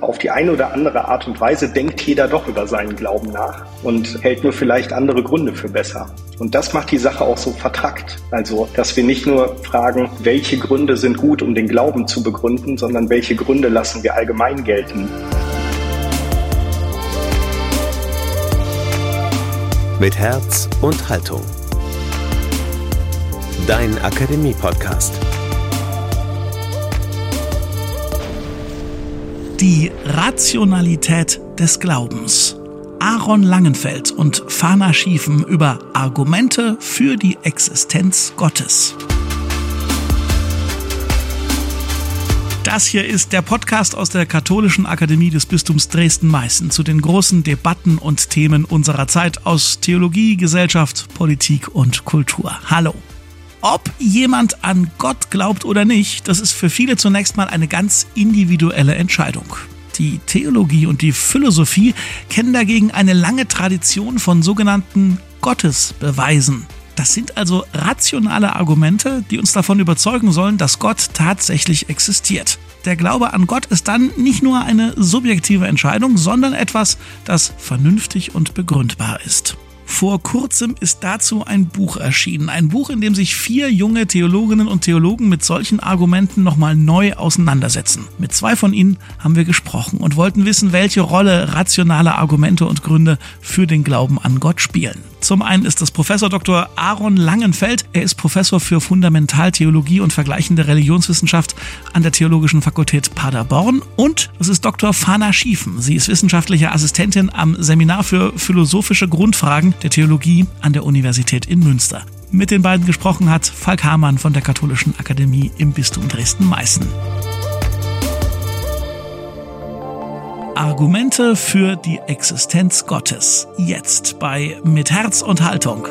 Auf die eine oder andere Art und Weise denkt jeder doch über seinen Glauben nach und hält nur vielleicht andere Gründe für besser. Und das macht die Sache auch so vertrackt. Also, dass wir nicht nur fragen, welche Gründe sind gut, um den Glauben zu begründen, sondern welche Gründe lassen wir allgemein gelten. Mit Herz und Haltung. Dein Akademie-Podcast. Die Rationalität des Glaubens. Aaron Langenfeld und Fana Schiefen über Argumente für die Existenz Gottes. Das hier ist der Podcast aus der Katholischen Akademie des Bistums Dresden-Meißen zu den großen Debatten und Themen unserer Zeit aus Theologie, Gesellschaft, Politik und Kultur. Hallo. Ob jemand an Gott glaubt oder nicht, das ist für viele zunächst mal eine ganz individuelle Entscheidung. Die Theologie und die Philosophie kennen dagegen eine lange Tradition von sogenannten Gottesbeweisen. Das sind also rationale Argumente, die uns davon überzeugen sollen, dass Gott tatsächlich existiert. Der Glaube an Gott ist dann nicht nur eine subjektive Entscheidung, sondern etwas, das vernünftig und begründbar ist. Vor kurzem ist dazu ein Buch erschienen. Ein Buch, in dem sich vier junge Theologinnen und Theologen mit solchen Argumenten nochmal neu auseinandersetzen. Mit zwei von ihnen haben wir gesprochen und wollten wissen, welche Rolle rationale Argumente und Gründe für den Glauben an Gott spielen. Zum einen ist das Professor Dr. Aaron Langenfeld. Er ist Professor für Fundamentaltheologie und vergleichende Religionswissenschaft an der Theologischen Fakultät Paderborn. Und es ist Dr. Fana Schiefen. Sie ist wissenschaftliche Assistentin am Seminar für philosophische Grundfragen der Theologie an der Universität in Münster. Mit den beiden gesprochen hat Falk Hamann von der Katholischen Akademie im Bistum Dresden-Meißen. Argumente für die Existenz Gottes. Jetzt bei Mit Herz und Haltung.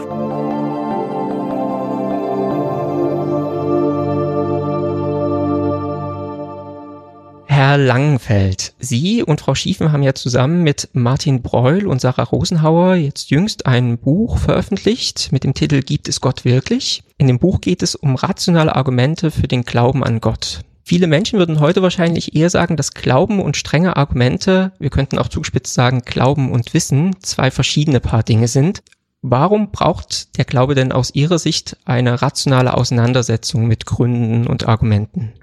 Herr Langenfeld, Sie und Frau Schiefen haben ja zusammen mit Martin Breul und Sarah Rosenhauer jetzt jüngst ein Buch veröffentlicht mit dem Titel Gibt es Gott wirklich? In dem Buch geht es um rationale Argumente für den Glauben an Gott. Viele Menschen würden heute wahrscheinlich eher sagen, dass Glauben und strenge Argumente, wir könnten auch zugespitzt sagen, Glauben und Wissen zwei verschiedene Paar Dinge sind. Warum braucht der Glaube denn aus Ihrer Sicht eine rationale Auseinandersetzung mit Gründen und Argumenten?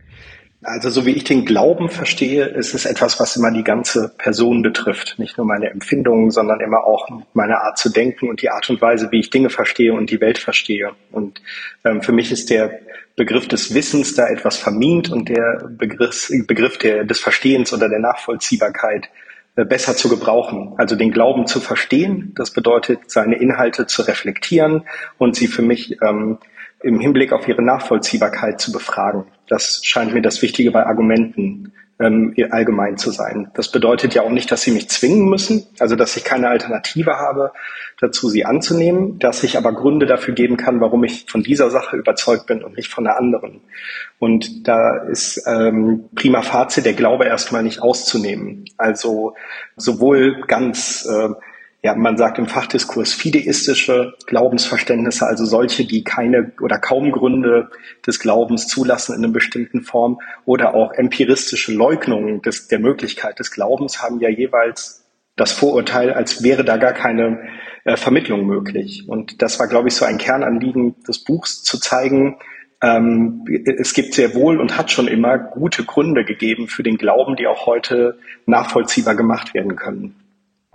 Also so wie ich den Glauben verstehe, ist es etwas, was immer die ganze Person betrifft. Nicht nur meine Empfindungen, sondern immer auch meine Art zu denken und die Art und Weise, wie ich Dinge verstehe und die Welt verstehe. Und ähm, für mich ist der Begriff des Wissens da etwas vermint und der Begriff, Begriff der, des Verstehens oder der Nachvollziehbarkeit äh, besser zu gebrauchen. Also den Glauben zu verstehen, das bedeutet, seine Inhalte zu reflektieren und sie für mich ähm, im Hinblick auf ihre Nachvollziehbarkeit zu befragen. Das scheint mir das Wichtige bei Argumenten ähm, allgemein zu sein. Das bedeutet ja auch nicht, dass sie mich zwingen müssen, also dass ich keine Alternative habe, dazu sie anzunehmen, dass ich aber Gründe dafür geben kann, warum ich von dieser Sache überzeugt bin und nicht von der anderen. Und da ist ähm, prima Fazit der Glaube erstmal nicht auszunehmen. Also sowohl ganz äh, ja, man sagt im Fachdiskurs fideistische Glaubensverständnisse, also solche, die keine oder kaum Gründe des Glaubens zulassen in einer bestimmten Form, oder auch empiristische Leugnungen des, der Möglichkeit des Glaubens haben ja jeweils das Vorurteil, als wäre da gar keine äh, Vermittlung möglich. Und das war, glaube ich, so ein Kernanliegen des Buchs, zu zeigen, ähm, es gibt sehr wohl und hat schon immer gute Gründe gegeben für den Glauben, die auch heute nachvollziehbar gemacht werden können.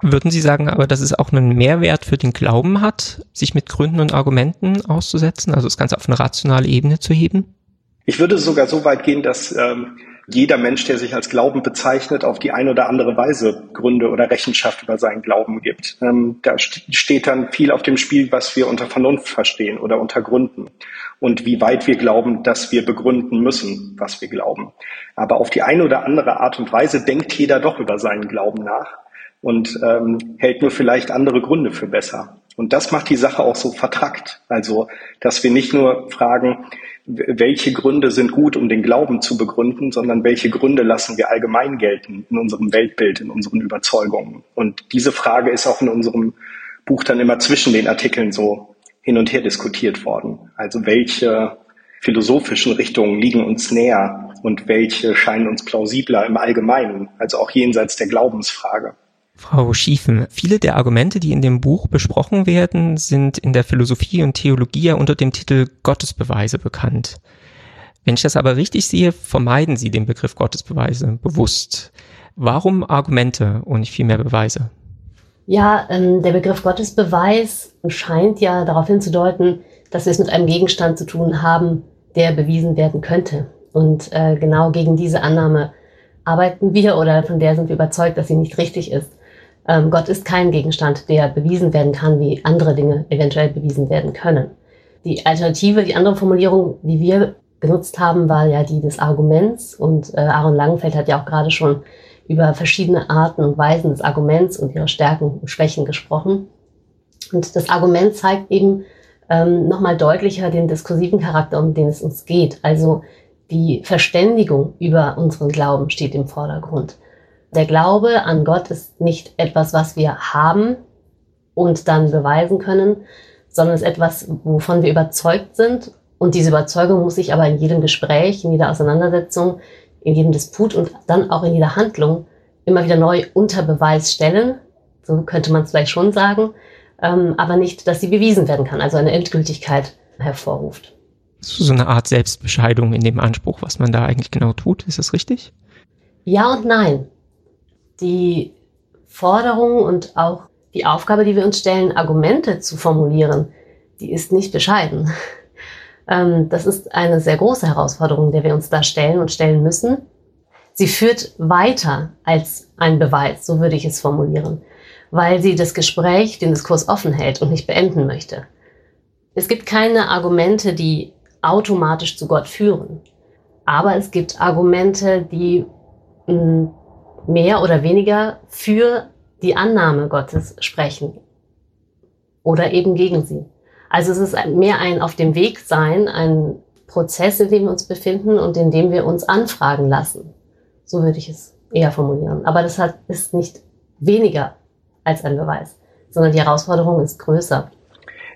Würden Sie sagen aber, dass es auch einen Mehrwert für den Glauben hat, sich mit Gründen und Argumenten auszusetzen, also das Ganze auf eine rationale Ebene zu heben? Ich würde sogar so weit gehen, dass ähm, jeder Mensch, der sich als Glauben bezeichnet, auf die eine oder andere Weise Gründe oder Rechenschaft über seinen Glauben gibt. Ähm, da st steht dann viel auf dem Spiel, was wir unter Vernunft verstehen oder unter Gründen und wie weit wir glauben, dass wir begründen müssen, was wir glauben. Aber auf die eine oder andere Art und Weise denkt jeder doch über seinen Glauben nach und ähm, hält nur vielleicht andere Gründe für besser. Und das macht die Sache auch so vertrackt. Also, dass wir nicht nur fragen, welche Gründe sind gut, um den Glauben zu begründen, sondern welche Gründe lassen wir allgemein gelten in unserem Weltbild, in unseren Überzeugungen. Und diese Frage ist auch in unserem Buch dann immer zwischen den Artikeln so hin und her diskutiert worden. Also welche philosophischen Richtungen liegen uns näher und welche scheinen uns plausibler im Allgemeinen, also auch jenseits der Glaubensfrage. Frau Schiefen, viele der Argumente, die in dem Buch besprochen werden, sind in der Philosophie und Theologie ja unter dem Titel Gottesbeweise bekannt. Wenn ich das aber richtig sehe, vermeiden Sie den Begriff Gottesbeweise bewusst. Warum Argumente und nicht vielmehr Beweise? Ja, ähm, der Begriff Gottesbeweis scheint ja darauf hinzudeuten, dass wir es mit einem Gegenstand zu tun haben, der bewiesen werden könnte. Und äh, genau gegen diese Annahme arbeiten wir oder von der sind wir überzeugt, dass sie nicht richtig ist. Ähm, Gott ist kein Gegenstand, der bewiesen werden kann, wie andere Dinge eventuell bewiesen werden können. Die Alternative, die andere Formulierung, die wir genutzt haben, war ja die des Arguments. Und äh, Aaron Langenfeld hat ja auch gerade schon über verschiedene Arten und Weisen des Arguments und ihre Stärken und Schwächen gesprochen. Und das Argument zeigt eben ähm, nochmal deutlicher den diskursiven Charakter, um den es uns geht. Also die Verständigung über unseren Glauben steht im Vordergrund. Der Glaube an Gott ist nicht etwas, was wir haben und dann beweisen können, sondern ist etwas, wovon wir überzeugt sind. Und diese Überzeugung muss sich aber in jedem Gespräch, in jeder Auseinandersetzung, in jedem Disput und dann auch in jeder Handlung immer wieder neu unter Beweis stellen. So könnte man es vielleicht schon sagen. Ähm, aber nicht, dass sie bewiesen werden kann, also eine Endgültigkeit hervorruft. So eine Art Selbstbescheidung in dem Anspruch, was man da eigentlich genau tut. Ist das richtig? Ja und nein die Forderung und auch die Aufgabe, die wir uns stellen, Argumente zu formulieren, die ist nicht bescheiden. Ähm, das ist eine sehr große Herausforderung, der wir uns da stellen und stellen müssen. Sie führt weiter als ein Beweis, so würde ich es formulieren, weil sie das Gespräch, den Diskurs offen hält und nicht beenden möchte. Es gibt keine Argumente, die automatisch zu Gott führen. Aber es gibt Argumente, die mh, mehr oder weniger für die Annahme Gottes sprechen oder eben gegen sie. Also es ist mehr ein auf dem Weg sein, ein Prozess, in dem wir uns befinden und in dem wir uns anfragen lassen. So würde ich es eher formulieren. Aber das hat, ist nicht weniger als ein Beweis, sondern die Herausforderung ist größer.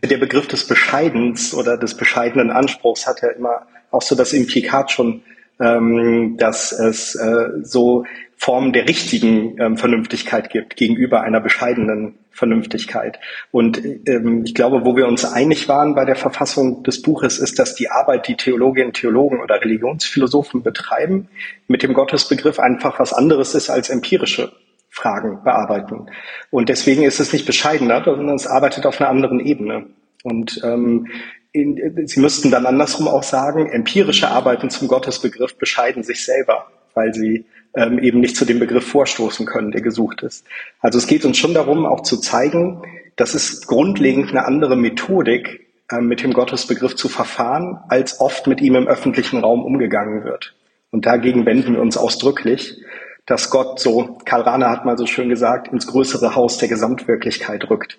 Der Begriff des Bescheidens oder des bescheidenen Anspruchs hat ja immer auch so das Implikat schon, ähm, dass es äh, so Form der richtigen ähm, Vernünftigkeit gibt gegenüber einer bescheidenen Vernünftigkeit. Und ähm, ich glaube, wo wir uns einig waren bei der Verfassung des Buches, ist, dass die Arbeit, die Theologinnen, Theologen oder Religionsphilosophen betreiben, mit dem Gottesbegriff einfach was anderes ist als empirische Fragen bearbeiten. Und deswegen ist es nicht bescheidener, sondern es arbeitet auf einer anderen Ebene. Und ähm, in, Sie müssten dann andersrum auch sagen, empirische Arbeiten zum Gottesbegriff bescheiden sich selber, weil sie ähm, eben nicht zu dem Begriff vorstoßen können, der gesucht ist. Also es geht uns schon darum, auch zu zeigen, dass es grundlegend eine andere Methodik äh, mit dem Gottesbegriff zu verfahren, als oft mit ihm im öffentlichen Raum umgegangen wird. Und dagegen wenden wir uns ausdrücklich, dass Gott, so Karl Rahner hat mal so schön gesagt, ins größere Haus der Gesamtwirklichkeit rückt.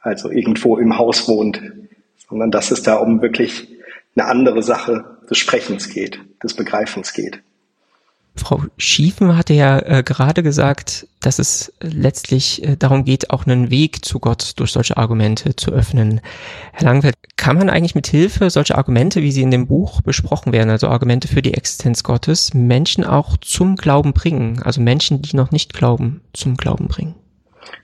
Also irgendwo im Haus wohnt, sondern dass es da um wirklich eine andere Sache des Sprechens geht, des Begreifens geht. Frau Schiefen hatte ja äh, gerade gesagt, dass es letztlich äh, darum geht, auch einen Weg zu Gott durch solche Argumente zu öffnen. Herr Langfeld, kann man eigentlich mit Hilfe solcher Argumente, wie sie in dem Buch besprochen werden, also Argumente für die Existenz Gottes, Menschen auch zum Glauben bringen, also Menschen, die noch nicht glauben, zum Glauben bringen?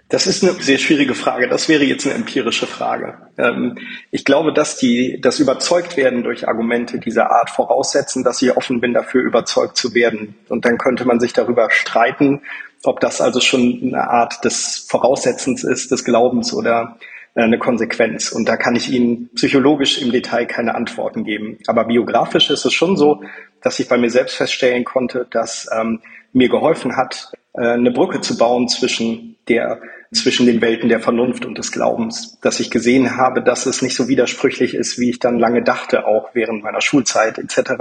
Das ist eine sehr schwierige Frage. Das wäre jetzt eine empirische Frage. Ähm, ich glaube, dass die, das überzeugt werden durch Argumente dieser Art voraussetzen, dass ich offen bin dafür, überzeugt zu werden. Und dann könnte man sich darüber streiten, ob das also schon eine Art des Voraussetzens ist, des Glaubens oder äh, eine Konsequenz. Und da kann ich Ihnen psychologisch im Detail keine Antworten geben. Aber biografisch ist es schon so, dass ich bei mir selbst feststellen konnte, dass ähm, mir geholfen hat, eine Brücke zu bauen zwischen der zwischen den Welten der Vernunft und des Glaubens, dass ich gesehen habe, dass es nicht so widersprüchlich ist, wie ich dann lange dachte, auch während meiner Schulzeit etc.,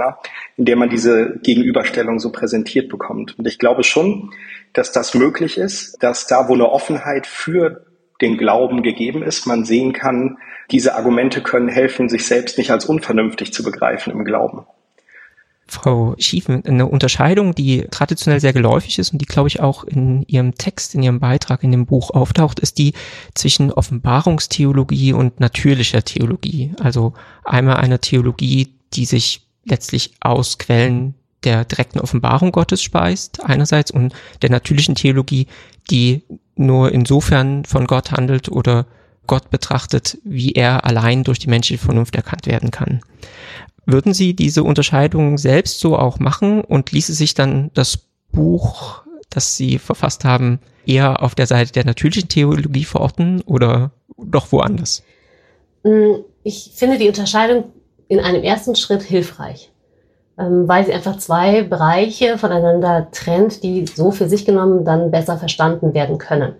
in der man diese Gegenüberstellung so präsentiert bekommt. Und ich glaube schon, dass das möglich ist, dass da, wo eine Offenheit für den Glauben gegeben ist, man sehen kann, diese Argumente können helfen, sich selbst nicht als unvernünftig zu begreifen im Glauben. Frau Schiefen, eine Unterscheidung, die traditionell sehr geläufig ist und die, glaube ich, auch in Ihrem Text, in Ihrem Beitrag in dem Buch auftaucht, ist die zwischen Offenbarungstheologie und natürlicher Theologie. Also einmal eine Theologie die sich letztlich aus Quellen der direkten Offenbarung Gottes speist, einerseits, und der natürlichen Theologie, die nur insofern von Gott handelt oder Gott betrachtet, wie er allein durch die menschliche Vernunft erkannt werden kann. Würden Sie diese Unterscheidung selbst so auch machen und ließe sich dann das Buch, das Sie verfasst haben, eher auf der Seite der natürlichen Theologie verorten oder doch woanders? Mm, ich finde die Unterscheidung in einem ersten Schritt hilfreich, ähm, weil sie einfach zwei Bereiche voneinander trennt, die so für sich genommen dann besser verstanden werden können.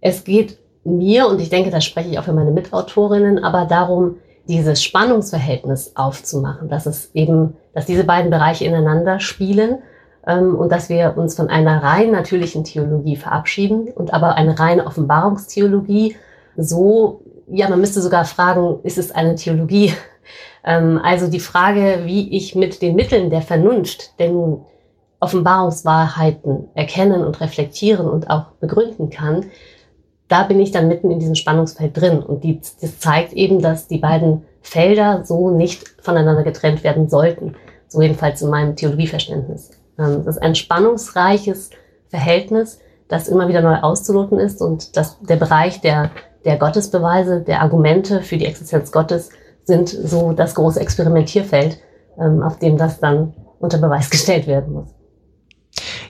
Es geht mir, und ich denke, da spreche ich auch für meine Mitautorinnen, aber darum, dieses Spannungsverhältnis aufzumachen, dass es eben, dass diese beiden Bereiche ineinander spielen ähm, und dass wir uns von einer rein natürlichen Theologie verabschieden und aber eine reine Offenbarungstheologie so, ja, man müsste sogar fragen, ist es eine Theologie? Ähm, also die Frage, wie ich mit den Mitteln der Vernunft denn Offenbarungswahrheiten erkennen und reflektieren und auch begründen kann, da bin ich dann mitten in diesem Spannungsfeld drin. Und die, das zeigt eben, dass die beiden Felder so nicht voneinander getrennt werden sollten. So jedenfalls in meinem Theologieverständnis. Ähm, das ist ein spannungsreiches Verhältnis, das immer wieder neu auszuloten ist und dass der Bereich der, der Gottesbeweise, der Argumente für die Existenz Gottes sind so das große Experimentierfeld, ähm, auf dem das dann unter Beweis gestellt werden muss.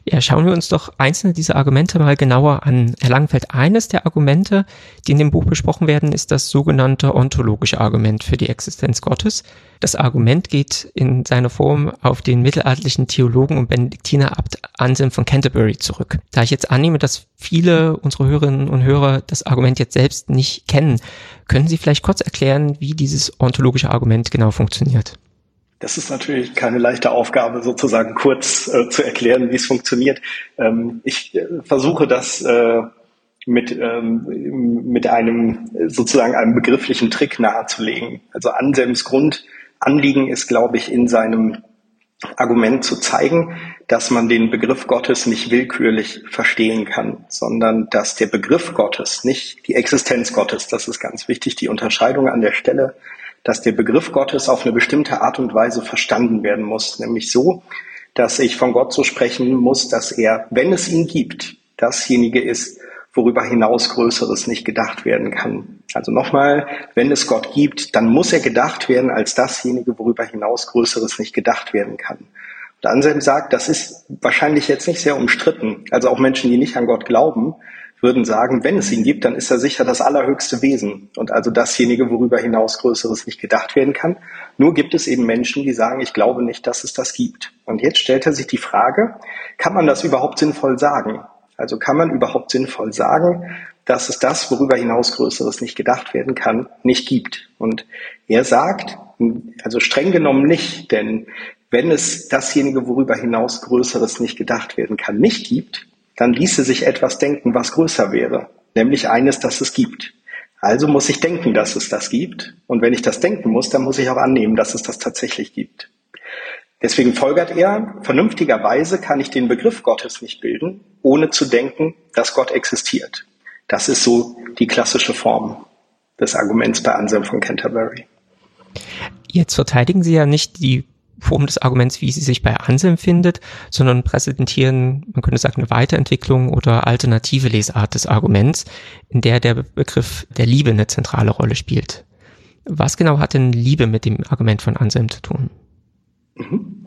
Ja, schauen wir uns doch einzelne dieser Argumente mal genauer an. Herr Langenfeld, eines der Argumente, die in dem Buch besprochen werden, ist das sogenannte ontologische Argument für die Existenz Gottes. Das Argument geht in seiner Form auf den mittelalterlichen Theologen und Benediktinerabt Anselm von Canterbury zurück. Da ich jetzt annehme, dass viele unserer Hörerinnen und Hörer das Argument jetzt selbst nicht kennen, können Sie vielleicht kurz erklären, wie dieses ontologische Argument genau funktioniert? Das ist natürlich keine leichte Aufgabe, sozusagen kurz äh, zu erklären, wie es funktioniert. Ähm, ich äh, versuche das äh, mit, ähm, mit einem sozusagen einem begrifflichen Trick nahezulegen. Also Anselms Grundanliegen ist, glaube ich, in seinem Argument zu zeigen, dass man den Begriff Gottes nicht willkürlich verstehen kann, sondern dass der Begriff Gottes, nicht die Existenz Gottes, das ist ganz wichtig, die Unterscheidung an der Stelle, dass der Begriff Gottes auf eine bestimmte Art und Weise verstanden werden muss, nämlich so, dass ich von Gott so sprechen muss, dass er, wenn es ihn gibt, dasjenige ist, worüber hinaus Größeres nicht gedacht werden kann. Also nochmal, wenn es Gott gibt, dann muss er gedacht werden als dasjenige, worüber hinaus Größeres nicht gedacht werden kann. Und Anselm sagt, das ist wahrscheinlich jetzt nicht sehr umstritten. Also auch Menschen, die nicht an Gott glauben, würden sagen, wenn es ihn gibt, dann ist er sicher das allerhöchste Wesen und also dasjenige, worüber hinaus Größeres nicht gedacht werden kann. Nur gibt es eben Menschen, die sagen, ich glaube nicht, dass es das gibt. Und jetzt stellt er sich die Frage, kann man das überhaupt sinnvoll sagen? Also kann man überhaupt sinnvoll sagen, dass es das, worüber hinaus Größeres nicht gedacht werden kann, nicht gibt? Und er sagt, also streng genommen nicht, denn wenn es dasjenige, worüber hinaus Größeres nicht gedacht werden kann, nicht gibt, dann ließe sich etwas denken, was größer wäre, nämlich eines, das es gibt. Also muss ich denken, dass es das gibt. Und wenn ich das denken muss, dann muss ich auch annehmen, dass es das tatsächlich gibt. Deswegen folgert er, vernünftigerweise kann ich den Begriff Gottes nicht bilden, ohne zu denken, dass Gott existiert. Das ist so die klassische Form des Arguments bei Anselm von Canterbury. Jetzt verteidigen Sie ja nicht die Form des Arguments, wie sie sich bei Anselm findet, sondern präsentieren, man könnte sagen, eine Weiterentwicklung oder alternative Lesart des Arguments, in der der Begriff der Liebe eine zentrale Rolle spielt. Was genau hat denn Liebe mit dem Argument von Anselm zu tun? Mhm.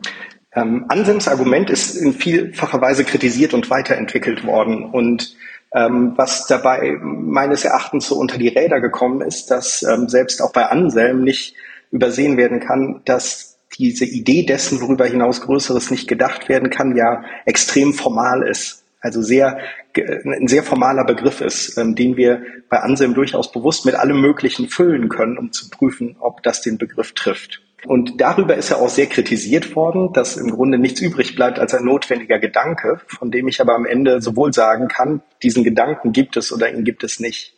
Ähm, Anselms Argument ist in vielfacher Weise kritisiert und weiterentwickelt worden. Und ähm, was dabei meines Erachtens so unter die Räder gekommen ist, dass ähm, selbst auch bei Anselm nicht übersehen werden kann, dass diese Idee dessen, worüber hinaus Größeres nicht gedacht werden kann, ja extrem formal ist. Also sehr, ein sehr formaler Begriff ist, ähm, den wir bei Anselm durchaus bewusst mit allem Möglichen füllen können, um zu prüfen, ob das den Begriff trifft. Und darüber ist er auch sehr kritisiert worden, dass im Grunde nichts übrig bleibt als ein notwendiger Gedanke, von dem ich aber am Ende sowohl sagen kann, diesen Gedanken gibt es oder ihn gibt es nicht.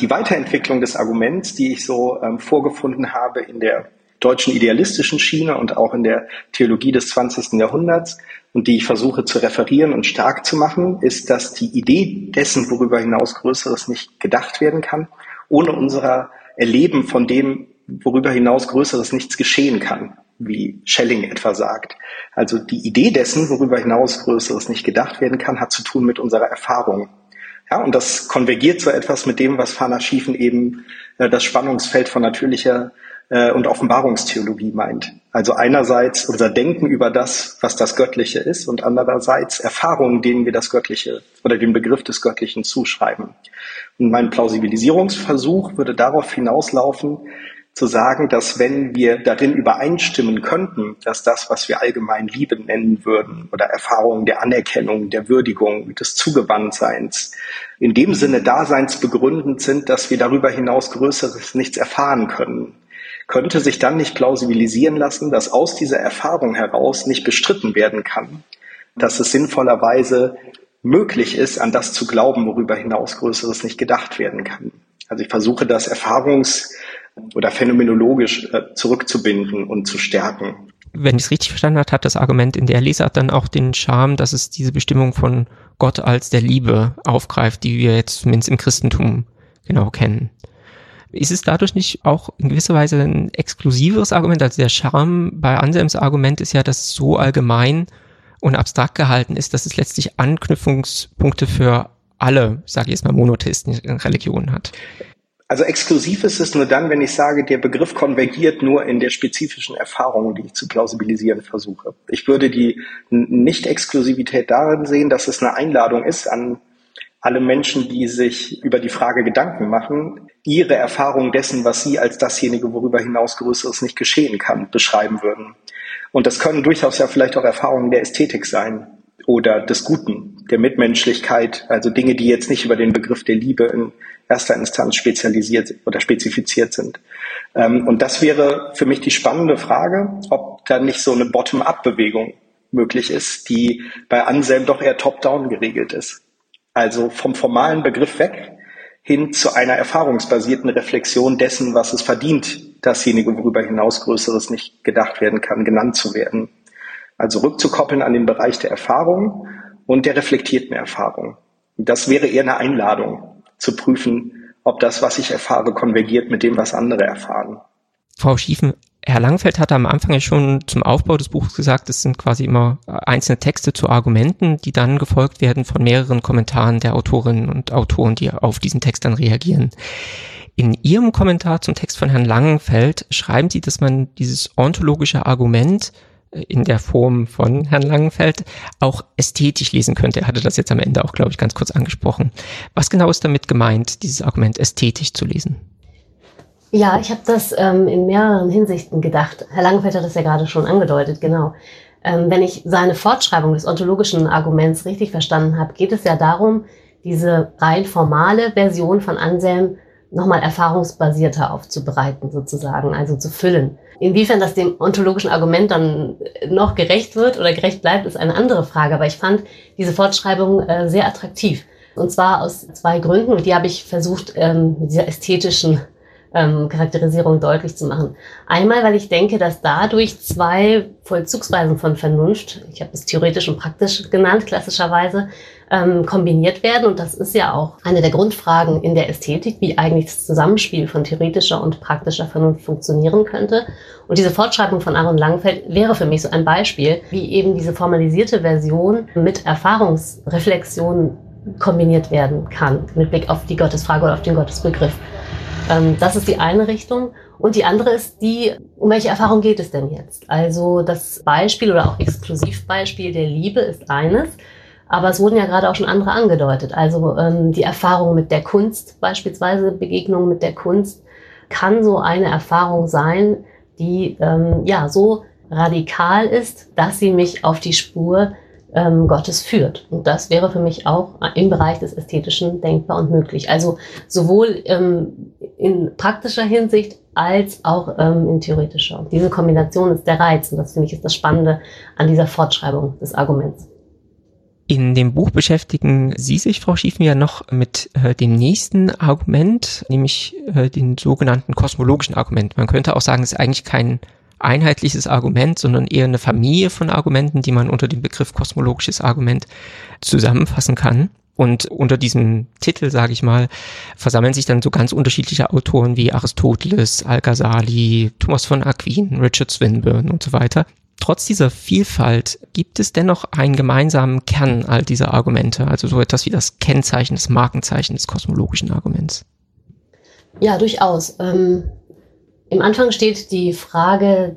Die Weiterentwicklung des Arguments, die ich so ähm, vorgefunden habe in der deutschen idealistischen Schiene und auch in der Theologie des 20. Jahrhunderts und die ich versuche zu referieren und stark zu machen, ist, dass die Idee dessen, worüber hinaus Größeres nicht gedacht werden kann, ohne unser Erleben von dem, worüber hinaus Größeres nichts geschehen kann, wie Schelling etwa sagt. Also die Idee dessen, worüber hinaus Größeres nicht gedacht werden kann, hat zu tun mit unserer Erfahrung. Ja, und das konvergiert so etwas mit dem, was Fana Schiefen eben äh, das Spannungsfeld von natürlicher äh, und Offenbarungstheologie meint. Also einerseits unser Denken über das, was das Göttliche ist, und andererseits Erfahrungen, denen wir das Göttliche oder den Begriff des Göttlichen zuschreiben. Und mein Plausibilisierungsversuch würde darauf hinauslaufen, zu sagen, dass wenn wir darin übereinstimmen könnten, dass das, was wir allgemein Liebe nennen würden oder Erfahrungen der Anerkennung, der Würdigung, des Zugewandtseins, in dem Sinne daseinsbegründend sind, dass wir darüber hinaus Größeres nichts erfahren können, könnte sich dann nicht plausibilisieren lassen, dass aus dieser Erfahrung heraus nicht bestritten werden kann, dass es sinnvollerweise möglich ist, an das zu glauben, worüber hinaus Größeres nicht gedacht werden kann. Also ich versuche das erfahrungs- oder phänomenologisch äh, zurückzubinden und zu stärken. Wenn ich es richtig verstanden habe, hat das Argument in der Lesart dann auch den Charme, dass es diese Bestimmung von Gott als der Liebe aufgreift, die wir jetzt zumindest im Christentum genau kennen. Ist es dadurch nicht auch in gewisser Weise ein exklusiveres Argument? Also der Charme bei Anselms Argument ist ja, dass es so allgemein und abstrakt gehalten ist, dass es letztlich Anknüpfungspunkte für alle, sage ich jetzt mal, monotheistischen Religionen hat. Also exklusiv ist es nur dann, wenn ich sage, der Begriff konvergiert nur in der spezifischen Erfahrung, die ich zu plausibilisieren versuche. Ich würde die Nicht-Exklusivität darin sehen, dass es eine Einladung ist an alle Menschen, die sich über die Frage Gedanken machen, ihre Erfahrung dessen, was sie als dasjenige, worüber hinaus Größeres nicht geschehen kann, beschreiben würden. Und das können durchaus ja vielleicht auch Erfahrungen der Ästhetik sein oder des Guten, der Mitmenschlichkeit, also Dinge, die jetzt nicht über den Begriff der Liebe in erster Instanz spezialisiert oder spezifiziert sind. Ähm, und das wäre für mich die spannende Frage, ob da nicht so eine Bottom-up-Bewegung möglich ist, die bei Anselm doch eher top-down geregelt ist. Also vom formalen Begriff weg hin zu einer erfahrungsbasierten Reflexion dessen, was es verdient, dasjenige, worüber hinaus Größeres nicht gedacht werden kann, genannt zu werden. Also rückzukoppeln an den Bereich der Erfahrung und der reflektierten Erfahrung. Das wäre eher eine Einladung zu prüfen, ob das, was ich erfahre, konvergiert mit dem, was andere erfahren. Frau Schiefen, Herr Langfeld hatte am Anfang ja schon zum Aufbau des Buches gesagt, es sind quasi immer einzelne Texte zu Argumenten, die dann gefolgt werden von mehreren Kommentaren der Autorinnen und Autoren, die auf diesen Text dann reagieren. In Ihrem Kommentar zum Text von Herrn Langenfeld schreiben Sie, dass man dieses ontologische Argument äh, in der Form von Herrn Langenfeld auch ästhetisch lesen könnte. Er hatte das jetzt am Ende auch, glaube ich, ganz kurz angesprochen. Was genau ist damit gemeint, dieses Argument ästhetisch zu lesen? Ja, ich habe das ähm, in mehreren Hinsichten gedacht. Herr Langenfeld hat das ja gerade schon angedeutet, genau. Ähm, wenn ich seine Fortschreibung des ontologischen Arguments richtig verstanden habe, geht es ja darum, diese rein formale Version von Anselm nochmal erfahrungsbasierter aufzubereiten, sozusagen, also zu füllen. Inwiefern das dem ontologischen Argument dann noch gerecht wird oder gerecht bleibt, ist eine andere Frage. Aber ich fand diese Fortschreibung äh, sehr attraktiv. Und zwar aus zwei Gründen. Und die habe ich versucht, ähm, mit dieser ästhetischen ähm, Charakterisierung deutlich zu machen. Einmal, weil ich denke, dass dadurch zwei Vollzugsweisen von Vernunft, ich habe es theoretisch und praktisch genannt, klassischerweise, ähm, kombiniert werden. Und das ist ja auch eine der Grundfragen in der Ästhetik, wie eigentlich das Zusammenspiel von theoretischer und praktischer Vernunft funktionieren könnte. Und diese Fortschreibung von Aaron Langfeld wäre für mich so ein Beispiel, wie eben diese formalisierte Version mit Erfahrungsreflexion kombiniert werden kann, mit Blick auf die Gottesfrage oder auf den Gottesbegriff. Ähm, das ist die eine Richtung. Und die andere ist die, um welche Erfahrung geht es denn jetzt? Also das Beispiel oder auch Exklusivbeispiel der Liebe ist eines. Aber es wurden ja gerade auch schon andere angedeutet. Also ähm, die Erfahrung mit der Kunst, beispielsweise Begegnung mit der Kunst, kann so eine Erfahrung sein, die ähm, ja so radikal ist, dass sie mich auf die Spur ähm, Gottes führt. Und das wäre für mich auch im Bereich des Ästhetischen denkbar und möglich. Also sowohl ähm, in praktischer Hinsicht als auch ähm, in theoretischer. Und diese Kombination ist der Reiz und das finde ich ist das Spannende an dieser Fortschreibung des Arguments. In dem Buch beschäftigen Sie sich, Frau Schiefen, ja noch mit äh, dem nächsten Argument, nämlich äh, den sogenannten kosmologischen Argument. Man könnte auch sagen, es ist eigentlich kein einheitliches Argument, sondern eher eine Familie von Argumenten, die man unter dem Begriff kosmologisches Argument zusammenfassen kann. Und unter diesem Titel, sage ich mal, versammeln sich dann so ganz unterschiedliche Autoren wie Aristoteles, Al-Ghazali, Thomas von Aquin, Richard Swinburne und so weiter. Trotz dieser Vielfalt gibt es dennoch einen gemeinsamen Kern all dieser Argumente, also so etwas wie das Kennzeichen, das Markenzeichen des kosmologischen Arguments. Ja, durchaus. Ähm, Im Anfang steht die Frage,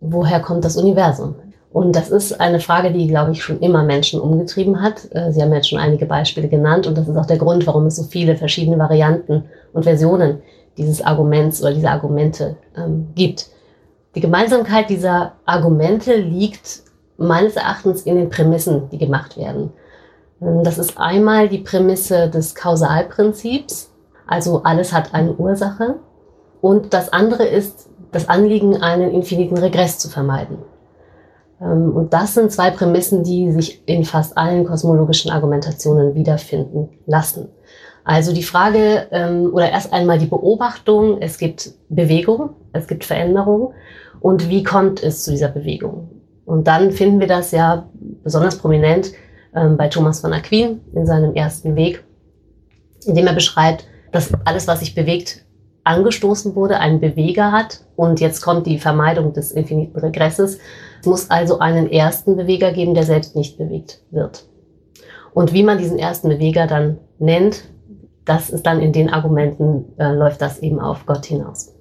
woher kommt das Universum? Und das ist eine Frage, die, glaube ich, schon immer Menschen umgetrieben hat. Äh, Sie haben jetzt schon einige Beispiele genannt und das ist auch der Grund, warum es so viele verschiedene Varianten und Versionen dieses Arguments oder dieser Argumente ähm, gibt. Die Gemeinsamkeit dieser Argumente liegt meines Erachtens in den Prämissen, die gemacht werden. Ähm, das ist einmal die Prämisse des Kausalprinzips, also alles hat eine Ursache. Und das andere ist das Anliegen, einen infiniten Regress zu vermeiden. Ähm, und das sind zwei Prämissen, die sich in fast allen kosmologischen Argumentationen wiederfinden lassen. Also die Frage ähm, oder erst einmal die Beobachtung, es gibt Bewegung, es gibt Veränderung und wie kommt es zu dieser Bewegung? Und dann finden wir das ja besonders prominent ähm, bei Thomas von Aquin in seinem ersten Weg, in dem er beschreibt, dass alles, was sich bewegt, angestoßen wurde, einen Beweger hat und jetzt kommt die Vermeidung des infiniten Regresses. Es muss also einen ersten Beweger geben, der selbst nicht bewegt wird. Und wie man diesen ersten Beweger dann nennt, das ist dann in den Argumenten, äh, läuft das eben auf Gott hinaus.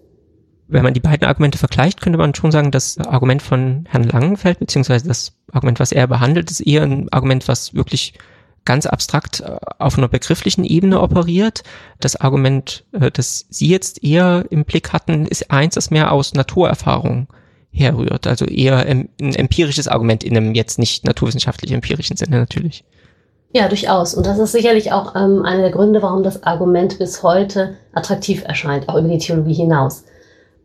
Wenn man die beiden Argumente vergleicht, könnte man schon sagen, das Argument von Herrn Langenfeld, beziehungsweise das Argument, was er behandelt, ist eher ein Argument, was wirklich ganz abstrakt äh, auf einer begrifflichen Ebene operiert. Das Argument, äh, das Sie jetzt eher im Blick hatten, ist eins, das mehr aus Naturerfahrung herrührt. Also eher ein empirisches Argument in einem jetzt nicht naturwissenschaftlich empirischen Sinne natürlich. Ja, durchaus. Und das ist sicherlich auch ähm, einer der Gründe, warum das Argument bis heute attraktiv erscheint, auch über die Theologie hinaus.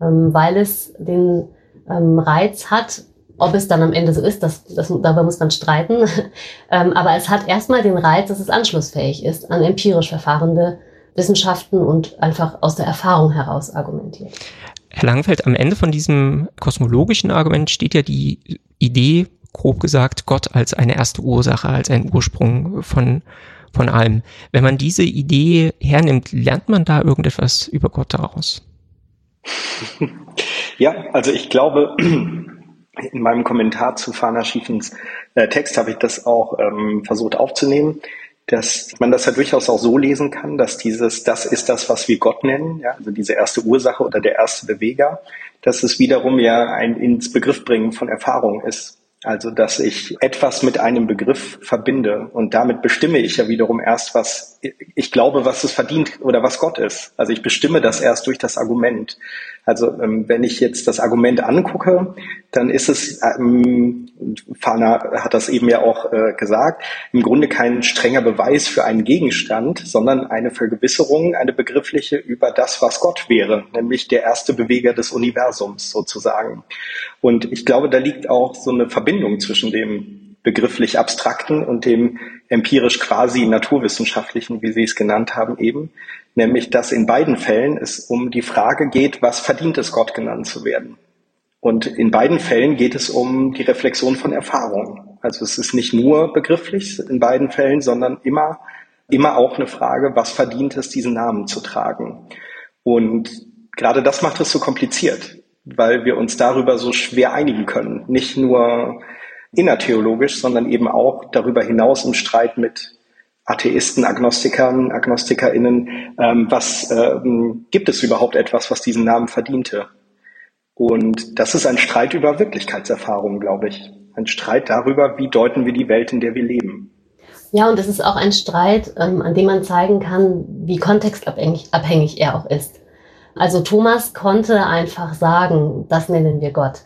Ähm, weil es den ähm, Reiz hat, ob es dann am Ende so ist, das, das, darüber muss man streiten. ähm, aber es hat erstmal den Reiz, dass es anschlussfähig ist an empirisch verfahrende Wissenschaften und einfach aus der Erfahrung heraus argumentiert. Herr Langfeld, am Ende von diesem kosmologischen Argument steht ja die Idee, grob gesagt, Gott als eine erste Ursache, als ein Ursprung von, von allem. Wenn man diese Idee hernimmt, lernt man da irgendetwas über Gott daraus? Ja, also ich glaube, in meinem Kommentar zu Fana Schiefens äh, Text habe ich das auch ähm, versucht aufzunehmen, dass man das ja durchaus auch so lesen kann, dass dieses, das ist das, was wir Gott nennen, ja, also diese erste Ursache oder der erste Beweger, dass es wiederum ja ein ins Begriff bringen von Erfahrung ist. Also, dass ich etwas mit einem Begriff verbinde und damit bestimme ich ja wiederum erst, was ich glaube, was es verdient oder was Gott ist. Also ich bestimme das erst durch das Argument. Also ähm, wenn ich jetzt das Argument angucke, dann ist es, ähm, Fana hat das eben ja auch äh, gesagt, im Grunde kein strenger Beweis für einen Gegenstand, sondern eine Vergewisserung, eine begriffliche über das, was Gott wäre, nämlich der erste Beweger des Universums sozusagen. Und ich glaube, da liegt auch so eine Verbindung zwischen dem begrifflich abstrakten und dem empirisch quasi naturwissenschaftlichen, wie Sie es genannt haben eben, nämlich dass in beiden Fällen es um die Frage geht, was verdient es Gott genannt zu werden. Und in beiden Fällen geht es um die Reflexion von Erfahrung. Also es ist nicht nur begrifflich in beiden Fällen, sondern immer, immer auch eine Frage, was verdient es, diesen Namen zu tragen. Und gerade das macht es so kompliziert, weil wir uns darüber so schwer einigen können. Nicht nur innertheologisch, sondern eben auch darüber hinaus im Streit mit Atheisten, Agnostikern, AgnostikerInnen, ähm, was ähm, gibt es überhaupt etwas, was diesen Namen verdiente? Und das ist ein Streit über Wirklichkeitserfahrung, glaube ich. Ein Streit darüber, wie deuten wir die Welt, in der wir leben. Ja, und es ist auch ein Streit, ähm, an dem man zeigen kann, wie kontextabhängig abhängig er auch ist. Also Thomas konnte einfach sagen, das nennen wir Gott.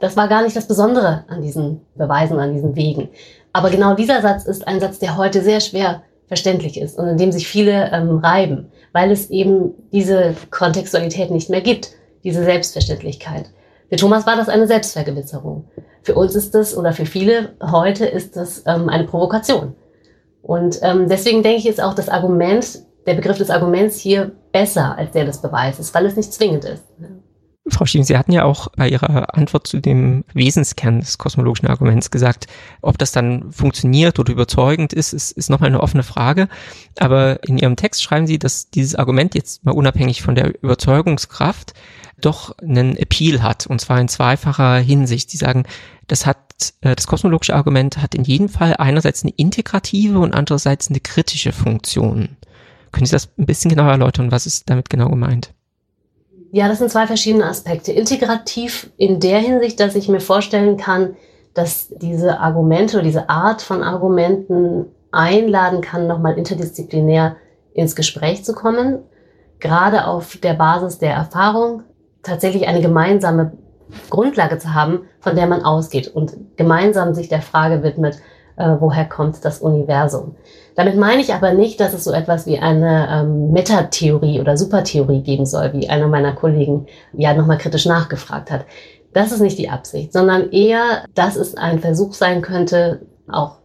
Das war gar nicht das Besondere an diesen Beweisen, an diesen Wegen. Aber genau dieser Satz ist ein Satz, der heute sehr schwer verständlich ist und in dem sich viele ähm, reiben, weil es eben diese Kontextualität nicht mehr gibt, diese Selbstverständlichkeit. Für Thomas war das eine Selbstvergewisserung. Für uns ist das, oder für viele heute ist das ähm, eine Provokation. Und ähm, deswegen denke ich, ist auch das Argument, der Begriff des Arguments hier besser als der des Beweises, weil es nicht zwingend ist Frau Schieben, Sie hatten ja auch bei Ihrer Antwort zu dem Wesenskern des kosmologischen Arguments gesagt, ob das dann funktioniert oder überzeugend ist, ist, ist nochmal eine offene Frage. Aber in Ihrem Text schreiben Sie, dass dieses Argument jetzt mal unabhängig von der Überzeugungskraft doch einen Appeal hat, und zwar in zweifacher Hinsicht. Sie sagen, das hat, äh, das kosmologische Argument hat in jedem Fall einerseits eine integrative und andererseits eine kritische Funktion. Können Sie das ein bisschen genauer erläutern? Was ist damit genau gemeint? Ja, das sind zwei verschiedene Aspekte. Integrativ in der Hinsicht, dass ich mir vorstellen kann, dass diese Argumente oder diese Art von Argumenten einladen kann, nochmal interdisziplinär ins Gespräch zu kommen, gerade auf der Basis der Erfahrung tatsächlich eine gemeinsame Grundlage zu haben, von der man ausgeht und gemeinsam sich der Frage widmet, äh, woher kommt das Universum. Damit meine ich aber nicht, dass es so etwas wie eine ähm, Metatheorie oder Supertheorie geben soll, wie einer meiner Kollegen ja nochmal kritisch nachgefragt hat. Das ist nicht die Absicht, sondern eher, dass es ein Versuch sein könnte, auch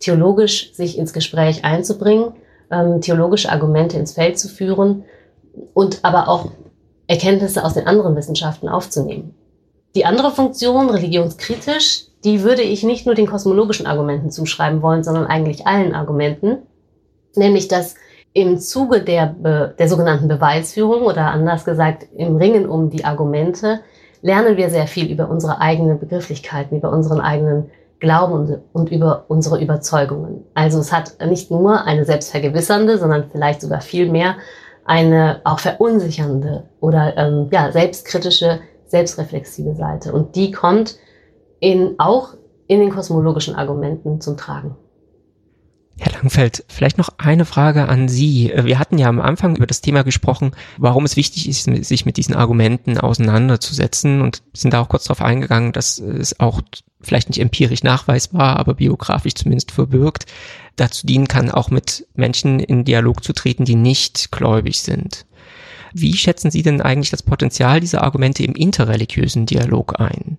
theologisch sich ins Gespräch einzubringen, ähm, theologische Argumente ins Feld zu führen und aber auch Erkenntnisse aus den anderen Wissenschaften aufzunehmen. Die andere Funktion, religionskritisch, die würde ich nicht nur den kosmologischen Argumenten zuschreiben wollen, sondern eigentlich allen Argumenten. Nämlich, dass im Zuge der, der sogenannten Beweisführung oder anders gesagt im Ringen um die Argumente lernen wir sehr viel über unsere eigenen Begrifflichkeiten, über unseren eigenen Glauben und, und über unsere Überzeugungen. Also es hat nicht nur eine selbstvergewissernde, sondern vielleicht sogar viel mehr eine auch verunsichernde oder ähm, ja, selbstkritische, selbstreflexive Seite. Und die kommt in, auch in den kosmologischen Argumenten zum Tragen. Herr Langfeld, vielleicht noch eine Frage an Sie. Wir hatten ja am Anfang über das Thema gesprochen, warum es wichtig ist, sich mit diesen Argumenten auseinanderzusetzen und sind da auch kurz darauf eingegangen, dass es auch vielleicht nicht empirisch nachweisbar, aber biografisch zumindest verbirgt, dazu dienen kann, auch mit Menschen in Dialog zu treten, die nicht gläubig sind. Wie schätzen Sie denn eigentlich das Potenzial dieser Argumente im interreligiösen Dialog ein?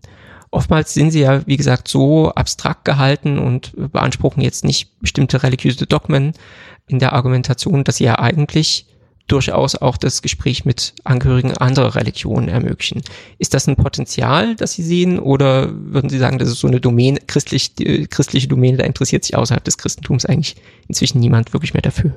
Oftmals sind sie ja, wie gesagt, so abstrakt gehalten und beanspruchen jetzt nicht bestimmte religiöse Dogmen in der Argumentation, dass sie ja eigentlich durchaus auch das Gespräch mit Angehörigen anderer Religionen ermöglichen. Ist das ein Potenzial, das Sie sehen, oder würden Sie sagen, das ist so eine Domäne, christlich, christliche Domäne, da interessiert sich außerhalb des Christentums eigentlich inzwischen niemand wirklich mehr dafür?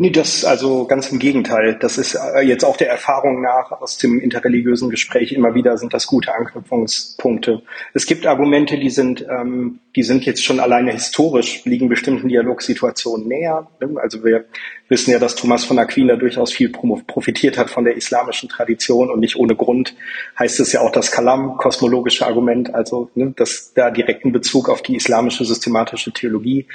Nee, das also ganz im Gegenteil. Das ist äh, jetzt auch der Erfahrung nach aus dem interreligiösen Gespräch immer wieder sind das gute Anknüpfungspunkte. Es gibt Argumente, die sind, ähm, die sind jetzt schon alleine historisch, liegen bestimmten Dialogsituationen näher. Also wir wissen ja, dass Thomas von Aquin da durchaus viel profitiert hat von der islamischen Tradition und nicht ohne Grund heißt es ja auch das Kalam, kosmologische Argument, also ne, das da direkten Bezug auf die islamische systematische Theologie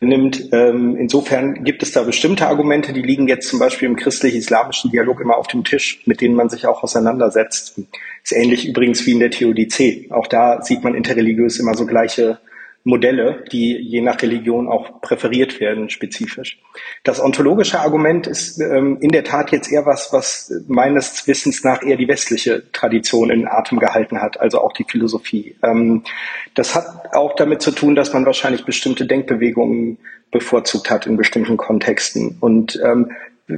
nimmt. Ähm, insofern gibt es da bestimmte Argumente, die liegen jetzt zum Beispiel im christlich-islamischen Dialog immer auf dem Tisch, mit denen man sich auch auseinandersetzt. Ist ähnlich übrigens wie in der Theodizee. Auch da sieht man interreligiös immer so gleiche Modelle, die je nach Religion auch präferiert werden, spezifisch. Das ontologische Argument ist ähm, in der Tat jetzt eher was, was meines Wissens nach eher die westliche Tradition in Atem gehalten hat, also auch die Philosophie. Ähm, das hat auch damit zu tun, dass man wahrscheinlich bestimmte Denkbewegungen bevorzugt hat in bestimmten Kontexten. Und ähm,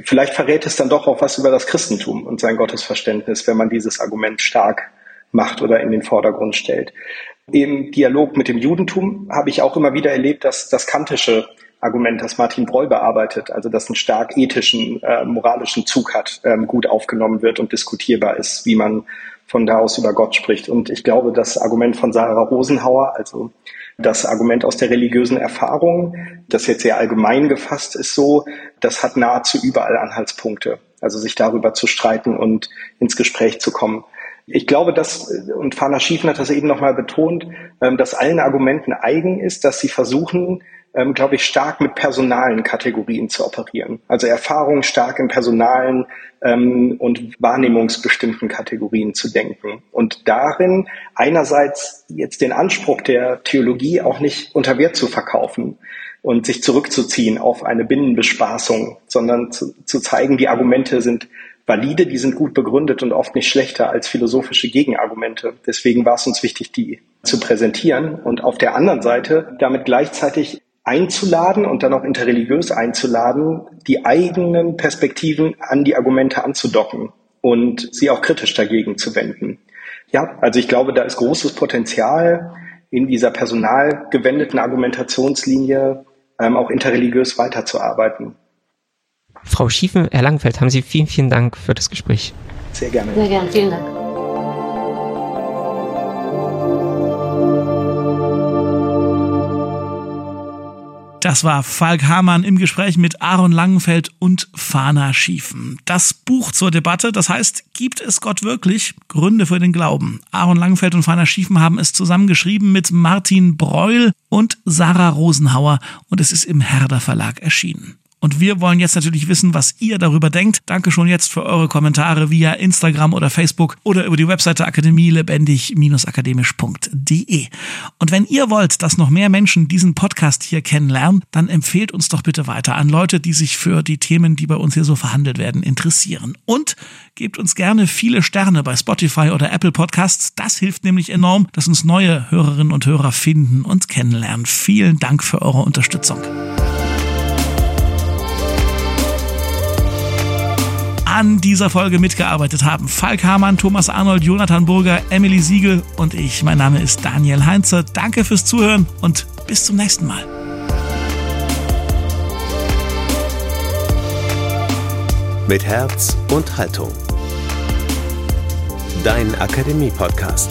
vielleicht verrät es dann doch auch was über das Christentum und sein Gottesverständnis, wenn man dieses Argument stark macht oder in den Vordergrund stellt. Im Dialog mit dem Judentum habe ich auch immer wieder erlebt, dass das kantische Argument, das Martin Breu bearbeitet, also das einen stark ethischen, äh, moralischen Zug hat, ähm, gut aufgenommen wird und diskutierbar ist, wie man von da aus über Gott spricht. Und ich glaube, das Argument von Sarah Rosenhauer, also das Argument aus der religiösen Erfahrung, das jetzt sehr allgemein gefasst ist so, das hat nahezu überall Anhaltspunkte. Also sich darüber zu streiten und ins Gespräch zu kommen. Ich glaube, dass, und Fana Schiefen hat das eben nochmal betont, ähm, dass allen Argumenten eigen ist, dass sie versuchen, ähm, glaube ich, stark mit personalen Kategorien zu operieren. Also Erfahrung stark in personalen ähm, und wahrnehmungsbestimmten Kategorien zu denken. Und darin einerseits jetzt den Anspruch der Theologie auch nicht unter Wert zu verkaufen und sich zurückzuziehen auf eine Binnenbespaßung, sondern zu, zu zeigen, die Argumente sind valide, die sind gut begründet und oft nicht schlechter als philosophische Gegenargumente. Deswegen war es uns wichtig, die zu präsentieren und auf der anderen Seite damit gleichzeitig einzuladen und dann auch interreligiös einzuladen, die eigenen Perspektiven an die Argumente anzudocken und sie auch kritisch dagegen zu wenden. Ja, also ich glaube, da ist großes Potenzial in dieser personalgewendeten Argumentationslinie ähm, auch interreligiös weiterzuarbeiten. Frau Schiefen, Herr Langenfeld, haben Sie vielen, vielen Dank für das Gespräch. Sehr gerne. Sehr gerne, vielen Dank. Das war Falk Hamann im Gespräch mit Aaron Langenfeld und Fana Schiefen. Das Buch zur Debatte, das heißt, gibt es Gott wirklich? Gründe für den Glauben. Aaron Langenfeld und Fana Schiefen haben es zusammengeschrieben mit Martin Breul und Sarah Rosenhauer und es ist im Herder Verlag erschienen. Und wir wollen jetzt natürlich wissen, was ihr darüber denkt. Danke schon jetzt für eure Kommentare via Instagram oder Facebook oder über die Webseite akademie lebendig-akademisch.de. Und wenn ihr wollt, dass noch mehr Menschen diesen Podcast hier kennenlernen, dann empfehlt uns doch bitte weiter an Leute, die sich für die Themen, die bei uns hier so verhandelt werden, interessieren. Und gebt uns gerne viele Sterne bei Spotify oder Apple Podcasts. Das hilft nämlich enorm, dass uns neue Hörerinnen und Hörer finden und kennenlernen. Vielen Dank für eure Unterstützung. An dieser Folge mitgearbeitet haben. Falk Hamann, Thomas Arnold, Jonathan Burger, Emily Siegel und ich. Mein Name ist Daniel Heinze. Danke fürs Zuhören und bis zum nächsten Mal. Mit Herz und Haltung. Dein Akademie-Podcast.